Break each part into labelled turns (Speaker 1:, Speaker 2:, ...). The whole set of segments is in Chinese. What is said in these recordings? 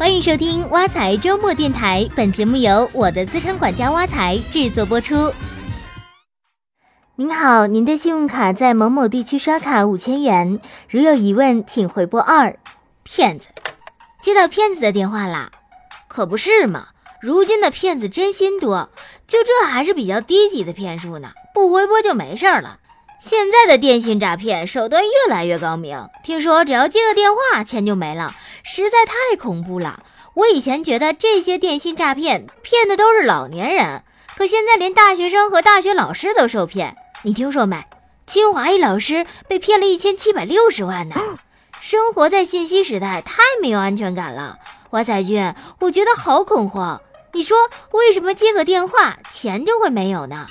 Speaker 1: 欢迎收听挖财周末电台，本节目由我的资产管家挖财制作播出。您好，您的信用卡在某某地区刷卡五千元，如有疑问请回拨二。
Speaker 2: 骗子，接到骗子的电话啦？可不是嘛，如今的骗子真心多，就这还是比较低级的骗术呢，不回拨就没事了。现在的电信诈骗手段越来越高明，听说只要接个电话，钱就没了，实在太恐怖了。我以前觉得这些电信诈骗骗的都是老年人，可现在连大学生和大学老师都受骗。你听说没？清华一老师被骗了一千七百六十万呢！生活在信息时代，太没有安全感了。华彩君，我觉得好恐慌。你说为什么接个电话，钱就会没有呢？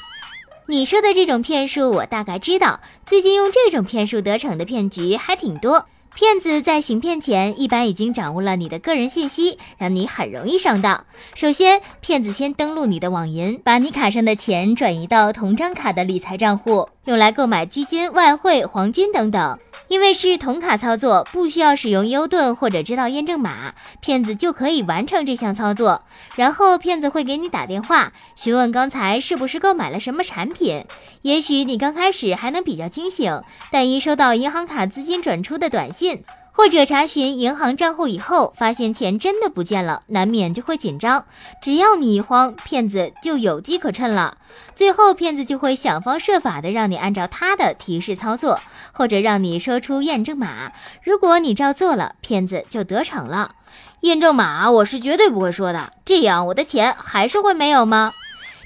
Speaker 1: 你说的这种骗术，我大概知道。最近用这种骗术得逞的骗局还挺多。骗子在行骗前，一般已经掌握了你的个人信息，让你很容易上当。首先，骗子先登录你的网银，把你卡上的钱转移到同张卡的理财账户。用来购买基金、外汇、黄金等等，因为是同卡操作，不需要使用 U 盾或者知道验证码，骗子就可以完成这项操作。然后骗子会给你打电话，询问刚才是不是购买了什么产品。也许你刚开始还能比较清醒，但一收到银行卡资金转出的短信。或者查询银行账户以后，发现钱真的不见了，难免就会紧张。只要你一慌，骗子就有机可趁了。最后，骗子就会想方设法的让你按照他的提示操作，或者让你说出验证码。如果你照做了，骗子就得逞了。
Speaker 2: 验证码我是绝对不会说的，这样我的钱还是会没有吗？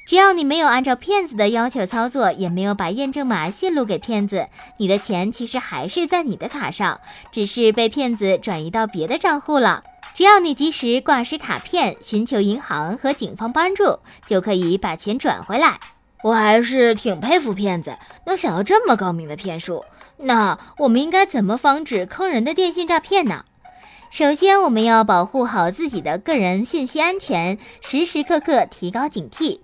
Speaker 1: 只要你没有按照骗子的要求操作，也没有把验证码泄露给骗子，你的钱其实还是在你的卡上，只是被骗子转移到别的账户了。只要你及时挂失卡片，寻求银行和警方帮助，就可以把钱转回来。
Speaker 2: 我还是挺佩服骗子能想到这么高明的骗术。那我们应该怎么防止坑人的电信诈骗呢？
Speaker 1: 首先，我们要保护好自己的个人信息安全，时时刻刻提高警惕。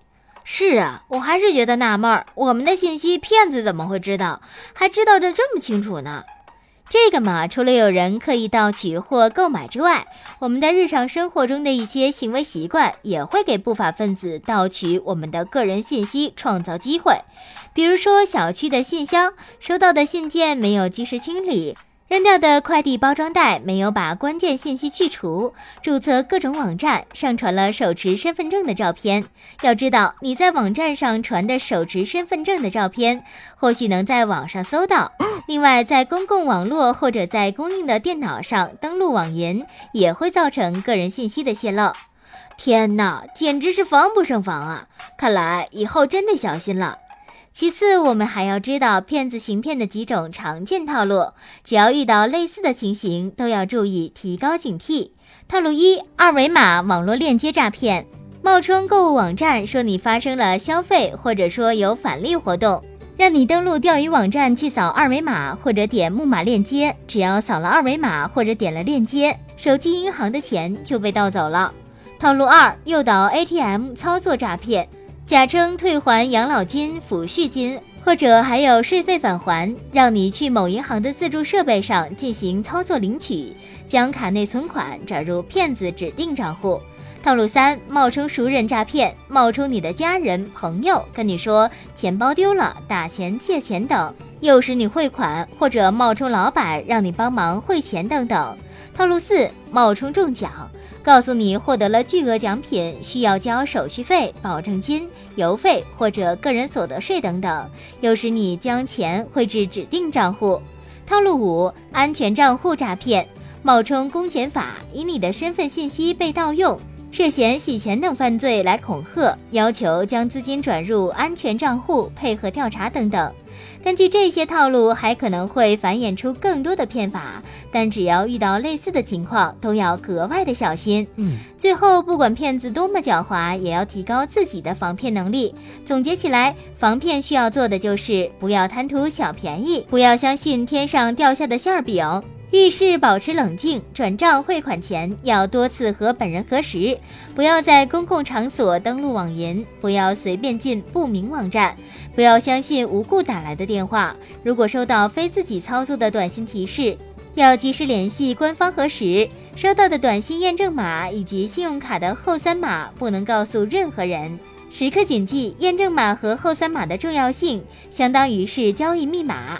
Speaker 2: 是啊，我还是觉得纳闷儿，我们的信息骗子怎么会知道，还知道的这么清楚呢？
Speaker 1: 这个嘛，除了有人刻意盗取或购买之外，我们的日常生活中的一些行为习惯也会给不法分子盗取我们的个人信息创造机会。比如说，小区的信箱收到的信件没有及时清理。扔掉的快递包装袋没有把关键信息去除，注册各种网站上传了手持身份证的照片。要知道，你在网站上传的手持身份证的照片，或许能在网上搜到。另外，在公共网络或者在公用的电脑上登录网银，也会造成个人信息的泄露。
Speaker 2: 天哪，简直是防不胜防啊！看来以后真得小心了。
Speaker 1: 其次，我们还要知道骗子行骗的几种常见套路，只要遇到类似的情形，都要注意提高警惕。套路一：二维码网络链接诈骗，冒充购物网站说你发生了消费，或者说有返利活动，让你登录钓鱼网站去扫二维码或者点木马链接，只要扫了二维码或者点了链接，手机银行的钱就被盗走了。套路二：诱导 ATM 操作诈骗。假称退还养老金、抚恤金，或者还有税费返还，让你去某银行的自助设备上进行操作领取，将卡内存款转入骗子指定账户。套路三：冒充熟人诈骗，冒充你的家人、朋友，跟你说钱包丢了、打钱、借钱等，诱使你汇款，或者冒充老板让你帮忙汇钱等等。套路四：冒充中奖。告诉你获得了巨额奖品，需要交手续费、保证金、邮费或者个人所得税等等，诱使你将钱汇至指定账户。套路五：安全账户诈骗，冒充公检法，以你的身份信息被盗用。涉嫌洗钱等犯罪来恐吓，要求将资金转入安全账户，配合调查等等。根据这些套路，还可能会繁衍出更多的骗法。但只要遇到类似的情况，都要格外的小心。嗯，最后不管骗子多么狡猾，也要提高自己的防骗能力。总结起来，防骗需要做的就是不要贪图小便宜，不要相信天上掉下的馅儿饼。遇事保持冷静，转账汇款前要多次和本人核实，不要在公共场所登录网银，不要随便进不明网站，不要相信无故打来的电话。如果收到非自己操作的短信提示，要及时联系官方核实，收到的短信验证码以及信用卡的后三码不能告诉任何人。时刻谨记验证码和后三码的重要性，相当于是交易密码。